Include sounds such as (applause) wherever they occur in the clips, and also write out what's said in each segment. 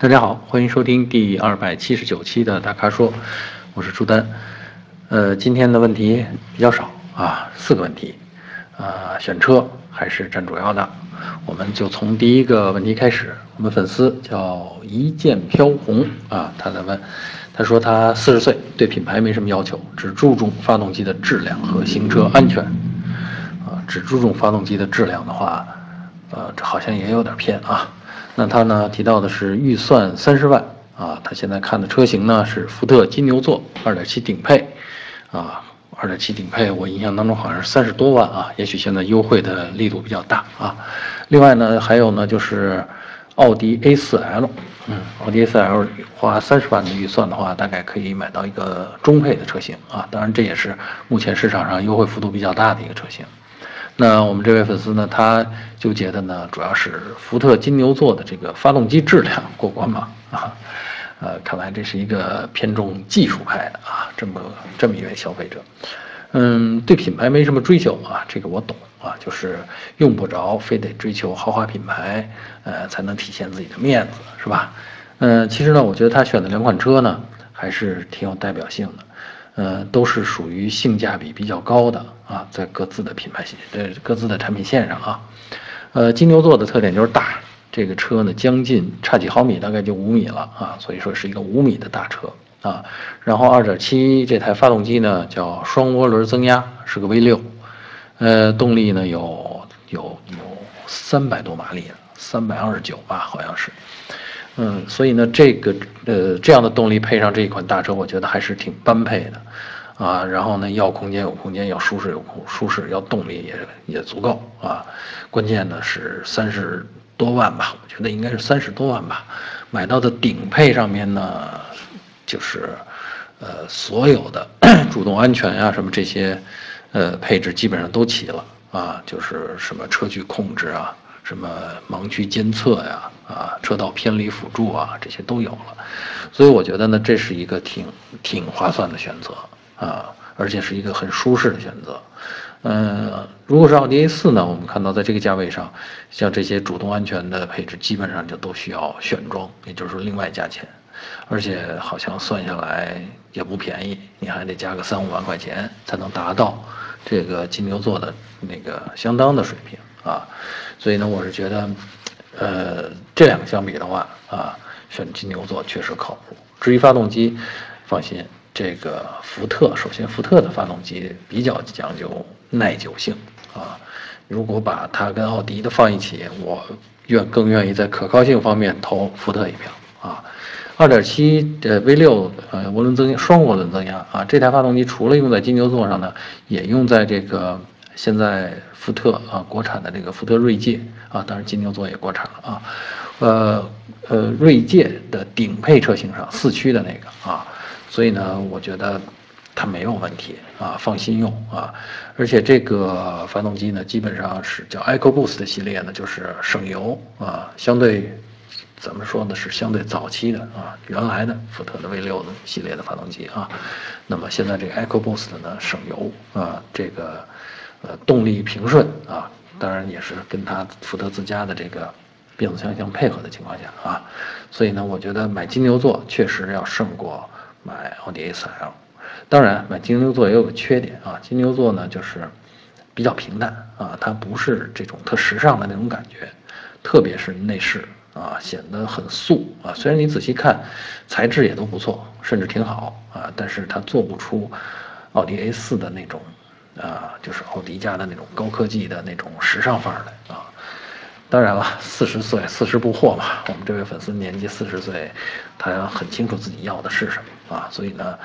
大家好，欢迎收听第二百七十九期的大咖说，我是朱丹。呃，今天的问题比较少啊，四个问题，啊，选车还是占主要的。我们就从第一个问题开始。我们粉丝叫一剑飘红啊，他在问，他说他四十岁，对品牌没什么要求，只注重发动机的质量和行车安全。啊，只注重发动机的质量的话，呃，这好像也有点偏啊。那他呢提到的是预算三十万啊，他现在看的车型呢是福特金牛座2.7顶配，啊，2.7顶配我印象当中好像是三十多万啊，也许现在优惠的力度比较大啊。另外呢还有呢就是奥迪 A4L，嗯，奥迪 A4L 花三十万的预算的话，大概可以买到一个中配的车型啊，当然这也是目前市场上优惠幅度比较大的一个车型。那我们这位粉丝呢，他纠结的呢，主要是福特金牛座的这个发动机质量过关吗？(laughs) 啊，呃，看来这是一个偏重技术派的啊，这么这么一位消费者，嗯，对品牌没什么追求啊，这个我懂啊，就是用不着非得追求豪华品牌，呃，才能体现自己的面子，是吧？嗯，其实呢，我觉得他选的两款车呢，还是挺有代表性的。呃，都是属于性价比比较高的啊，在各自的品牌线、呃各自的产品线上啊。呃，金牛座的特点就是大，这个车呢将近差几毫米，大概就五米了啊，所以说是一个五米的大车啊。然后二点七这台发动机呢叫双涡轮增压，是个 V 六呃，动力呢有有有三百多马力，三百二十九吧，好像是。嗯，所以呢，这个呃这样的动力配上这一款大车，我觉得还是挺般配的，啊，然后呢，要空间有空间，要舒适有空舒适，要动力也也足够啊。关键呢是三十多万吧，我觉得应该是三十多万吧。买到的顶配上面呢，就是呃所有的 (clears throat) 主动安全呀什么这些呃配置基本上都齐了啊，就是什么车距控制啊。什么盲区监测呀，啊，车道偏离辅助啊，这些都有了，所以我觉得呢，这是一个挺挺划算的选择啊，而且是一个很舒适的选择。嗯，如果是奥迪 A4 呢，我们看到在这个价位上，像这些主动安全的配置，基本上就都需要选装，也就是说另外加钱，而且好像算下来也不便宜，你还得加个三五万块钱才能达到这个金牛座的那个相当的水平。啊，所以呢，我是觉得，呃，这两个相比的话，啊，选金牛座确实靠谱。至于发动机，放心，这个福特，首先福特的发动机比较讲究耐久性啊。如果把它跟奥迪的放一起，我愿更愿意在可靠性方面投福特一票啊。2.7的 V6 呃涡轮增压双涡轮增压啊，这台发动机除了用在金牛座上呢，也用在这个。现在福特啊，国产的这个福特锐界啊，当然金牛座也国产了啊，呃呃，锐界的顶配车型上四驱的那个啊，所以呢，我觉得它没有问题啊，放心用啊，而且这个发动机呢，基本上是叫 EcoBoost 系列呢，就是省油啊，相对怎么说呢，是相对早期的啊，原来的福特的 V6 系列的发动机啊，那么现在这个 EcoBoost 呢，省油啊，这个。呃，动力平顺啊，当然也是跟它福特自家的这个变速箱相配合的情况下啊，所以呢，我觉得买金牛座确实要胜过买奥迪 A4L。当然，买金牛座也有个缺点啊，金牛座呢就是比较平淡啊，它不是这种特时尚的那种感觉，特别是内饰啊，显得很素啊。虽然你仔细看，材质也都不错，甚至挺好啊，但是它做不出奥迪 A4 的那种。啊，就是奥迪家的那种高科技的那种时尚范儿的啊。当然了，四十岁四十不惑嘛。我们这位粉丝年纪四十岁，他很清楚自己要的是什么啊。所以呢，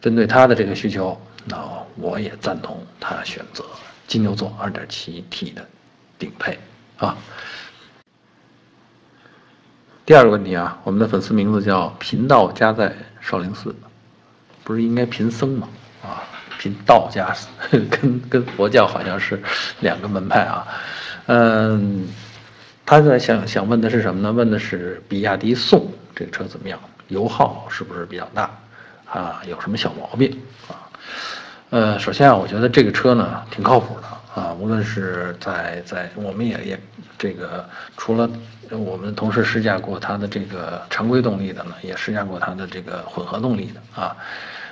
针对他的这个需求，那我也赞同他选择金牛座 2.7T 的顶配啊。第二个问题啊，我们的粉丝名字叫贫道家在少林寺，不是应该贫僧吗？啊。凭道家 (laughs) 跟跟佛教好像是两个门派啊，嗯，他在想想问的是什么呢？问的是比亚迪宋这个车怎么样？油耗是不是比较大？啊，有什么小毛病啊？呃，首先啊，我觉得这个车呢挺靠谱的啊，无论是在在我们也也这个除了我们同时试驾过它的这个常规动力的呢，也试驾过它的这个混合动力的啊。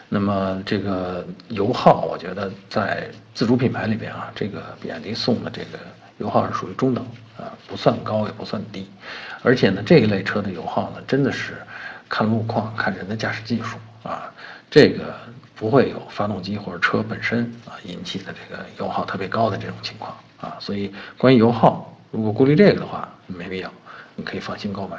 那么这个油耗，我觉得在自主品牌里边啊，这个比亚迪宋的这个油耗是属于中等啊，不算高也不算低。而且呢，这一类车的油耗呢，真的是看路况、看人的驾驶技术啊，这个不会有发动机或者车本身啊引起的这个油耗特别高的这种情况啊。所以关于油耗，如果顾虑这个的话，没必要，你可以放心购买。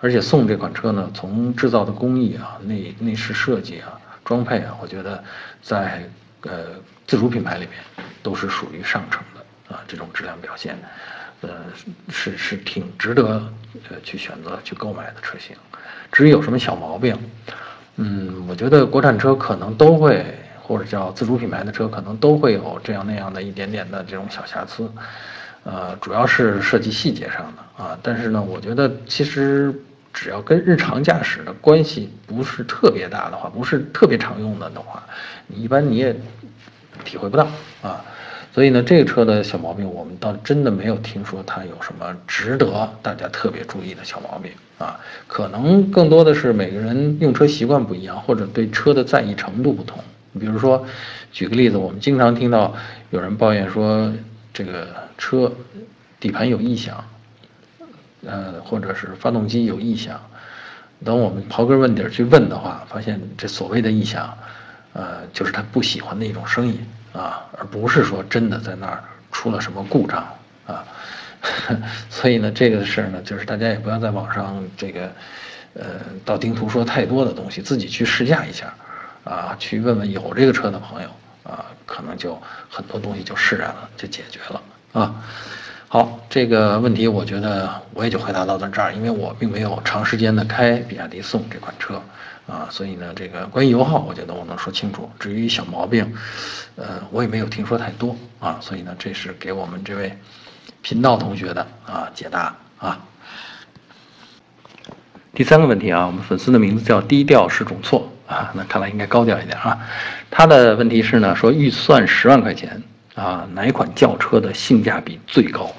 而且宋这款车呢，从制造的工艺啊、内内饰设计啊。装配啊，我觉得在呃自主品牌里面都是属于上乘的啊，这种质量表现，呃是是挺值得呃去选择去购买的车型。至于有什么小毛病，嗯，我觉得国产车可能都会，或者叫自主品牌的车可能都会有这样那样的一点点的这种小瑕疵，呃，主要是设计细节上的啊。但是呢，我觉得其实。只要跟日常驾驶的关系不是特别大的话，不是特别常用的的话，你一般你也体会不到啊。所以呢，这个车的小毛病，我们倒真的没有听说它有什么值得大家特别注意的小毛病啊。可能更多的是每个人用车习惯不一样，或者对车的在意程度不同。比如说，举个例子，我们经常听到有人抱怨说，这个车底盘有异响。呃，或者是发动机有异响，等我们刨根问底去问的话，发现这所谓的异响，呃，就是他不喜欢的一种声音啊，而不是说真的在那儿出了什么故障啊。(laughs) 所以呢，这个事儿呢，就是大家也不要在网上这个，呃，道听途说太多的东西，自己去试驾一下，啊，去问问有这个车的朋友啊，可能就很多东西就释然了，就解决了啊。好，这个问题我觉得我也就回答到这儿，因为我并没有长时间的开比亚迪宋这款车，啊，所以呢，这个关于油耗，我觉得我能说清楚。至于小毛病，呃，我也没有听说太多啊，所以呢，这是给我们这位频道同学的啊解答啊。第三个问题啊，我们粉丝的名字叫低调是种错啊，那看来应该高调一点啊。他的问题是呢，说预算十万块钱啊，哪款轿车的性价比最高？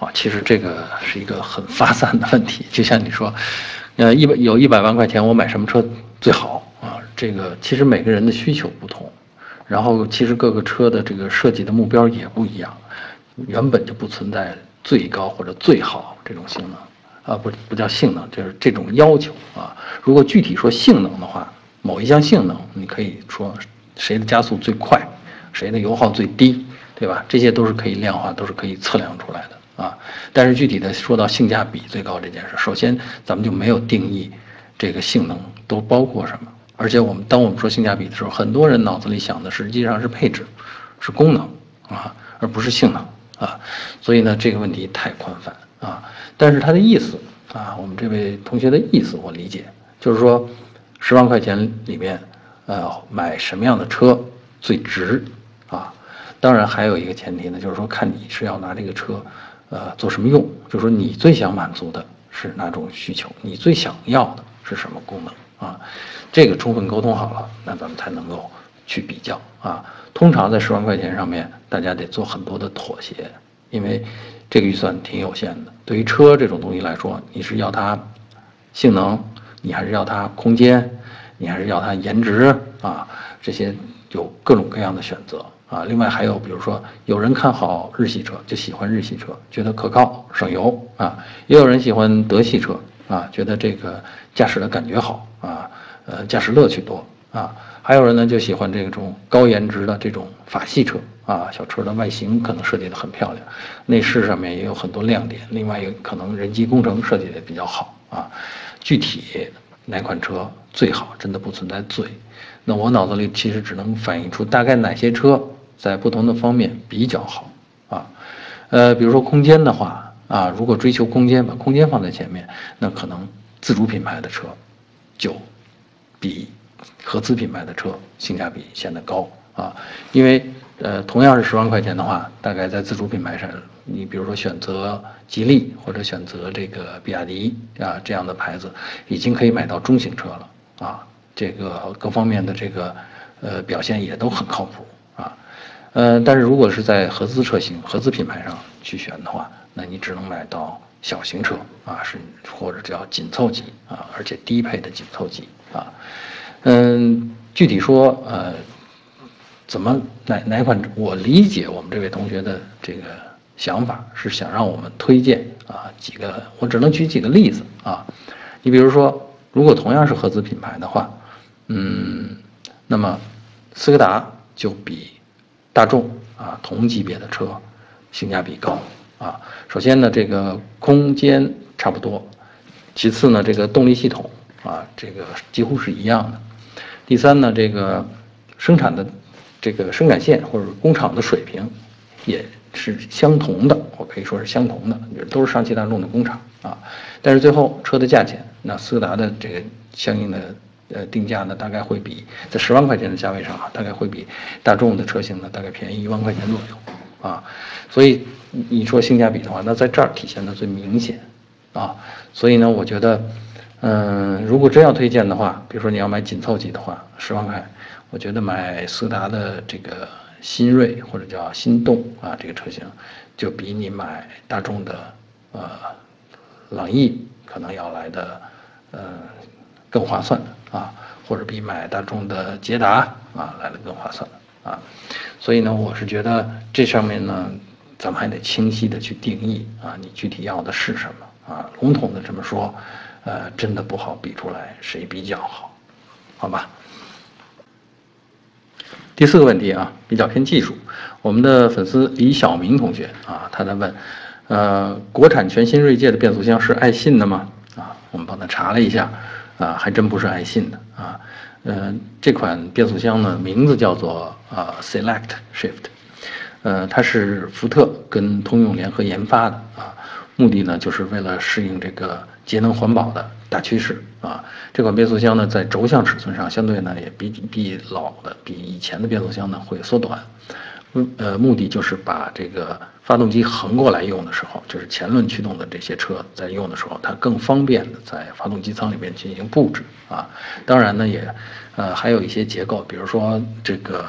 啊，其实这个是一个很发散的问题，就像你说，呃，一百有一百万块钱，我买什么车最好啊？这个其实每个人的需求不同，然后其实各个车的这个设计的目标也不一样，原本就不存在最高或者最好这种性能，啊，不不叫性能，就是这种要求啊。如果具体说性能的话，某一项性能，你可以说谁的加速最快，谁的油耗最低，对吧？这些都是可以量化，都是可以测量出来的。啊，但是具体的说到性价比最高这件事，首先咱们就没有定义这个性能都包括什么，而且我们当我们说性价比的时候，很多人脑子里想的实际上是配置，是功能啊，而不是性能啊，所以呢这个问题太宽泛啊。但是他的意思啊，我们这位同学的意思我理解，就是说十万块钱里面，呃，买什么样的车最值啊？当然还有一个前提呢，就是说看你是要拿这个车。呃，做什么用？就是说你最想满足的是哪种需求？你最想要的是什么功能啊？这个充分沟通好了，那咱们才能够去比较啊。通常在十万块钱上面，大家得做很多的妥协，因为这个预算挺有限的。对于车这种东西来说，你是要它性能，你还是要它空间，你还是要它颜值啊？这些有各种各样的选择。啊，另外还有，比如说，有人看好日系车，就喜欢日系车，觉得可靠、省油啊；也有人喜欢德系车啊，觉得这个驾驶的感觉好啊，呃，驾驶乐趣多啊；还有人呢就喜欢这种高颜值的这种法系车啊，小车的外形可能设计的很漂亮，内饰上面也有很多亮点。另外，有可能人机工程设计的比较好啊。具体哪款车最好，真的不存在最。那我脑子里其实只能反映出大概哪些车。在不同的方面比较好啊，呃，比如说空间的话啊，如果追求空间，把空间放在前面，那可能自主品牌的车就比合资品牌的车性价比显得高啊，因为呃，同样是十万块钱的话，大概在自主品牌上，你比如说选择吉利或者选择这个比亚迪啊这样的牌子，已经可以买到中型车了啊，这个各方面的这个呃表现也都很靠谱啊。呃，但是如果是在合资车型、合资品牌上去选的话，那你只能买到小型车啊，是或者叫紧凑级啊，而且低配的紧凑级啊。嗯，具体说呃，怎么哪哪款？我理解我们这位同学的这个想法是想让我们推荐啊几个，我只能举几个例子啊。你比如说，如果同样是合资品牌的话，嗯，那么斯柯达就比。大众啊，同级别的车，性价比高啊。首先呢，这个空间差不多；其次呢，这个动力系统啊，这个几乎是一样的。第三呢，这个生产的这个生产线或者工厂的水平也是相同的，我可以说是相同的，都是上汽大众的工厂啊。但是最后车的价钱，那斯柯达的这个相应的。呃，定价呢大概会比在十万块钱的价位上啊，大概会比大众的车型呢大概便宜一万块钱左右啊，所以你说性价比的话，那在这儿体现的最明显啊，所以呢，我觉得，嗯，如果真要推荐的话，比如说你要买紧凑级的话，十万块，我觉得买斯柯达的这个新锐或者叫心动啊这个车型，就比你买大众的呃朗逸可能要来的呃更划算。啊，或者比买大众的捷达啊来的更划算啊，所以呢，我是觉得这上面呢，咱们还得清晰的去定义啊，你具体要的是什么啊？笼统的这么说，呃，真的不好比出来谁比较好，好吧？第四个问题啊，比较偏技术，我们的粉丝李晓明同学啊，他在问，呃，国产全新锐界的变速箱是爱信的吗？啊，我们帮他查了一下。啊，还真不是爱信的啊，嗯，这款变速箱呢，名字叫做啊 Select Shift，呃，它是福特跟通用联合研发的啊，目的呢就是为了适应这个节能环保的大趋势啊。这款变速箱呢，在轴向尺寸上相对呢也比比老的比以前的变速箱呢会缩短。呃，目的就是把这个发动机横过来用的时候，就是前轮驱动的这些车在用的时候，它更方便的在发动机舱里面进行布置啊。当然呢，也呃还有一些结构，比如说这个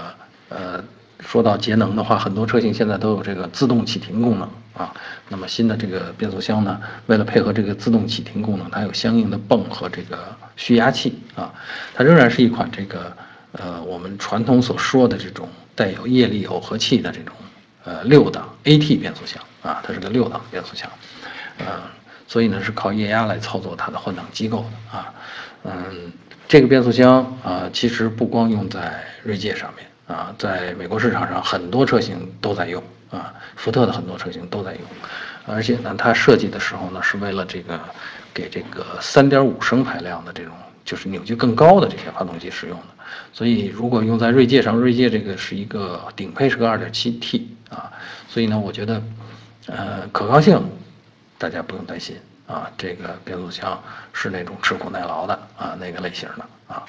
呃，说到节能的话，很多车型现在都有这个自动启停功能啊。那么新的这个变速箱呢，为了配合这个自动启停功能，它有相应的泵和这个蓄压器啊。它仍然是一款这个呃我们传统所说的这种。带有液力耦合器的这种呃六档 AT 变速箱啊，它是个六档变速箱，呃，所以呢是靠液压来操作它的换挡机构的啊，嗯，这个变速箱啊其实不光用在锐界上面啊，在美国市场上很多车型都在用啊，福特的很多车型都在用，而且呢它设计的时候呢是为了这个给这个三点五升排量的这种。就是扭矩更高的这些发动机使用的，所以如果用在锐界上，锐界这个是一个顶配是个 2.7T 啊，所以呢，我觉得，呃，可靠性大家不用担心啊，这个变速箱是那种吃苦耐劳的啊那个类型的啊，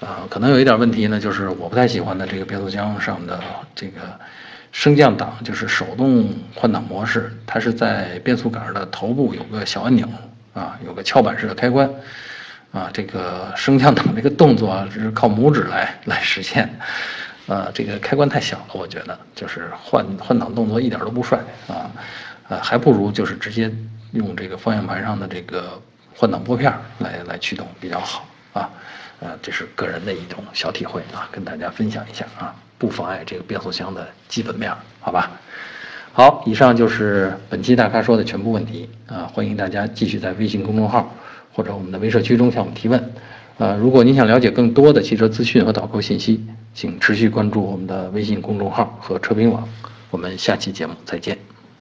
啊，可能有一点问题呢，就是我不太喜欢的这个变速箱上的这个升降档，就是手动换挡模式，它是在变速杆的头部有个小按钮啊，有个翘板式的开关。啊，这个升降档这个动作是靠拇指来来实现，呃，这个开关太小了，我觉得就是换换挡动作一点都不帅啊，呃，还不如就是直接用这个方向盘上的这个换挡拨片来来驱动比较好啊，呃，这是个人的一种小体会啊，跟大家分享一下啊，不妨碍这个变速箱的基本面，好吧？好，以上就是本期大咖说的全部问题啊，欢迎大家继续在微信公众号。或者我们的微社区中向我们提问，呃，如果您想了解更多的汽车资讯和导购信息，请持续关注我们的微信公众号和车评网。我们下期节目再见。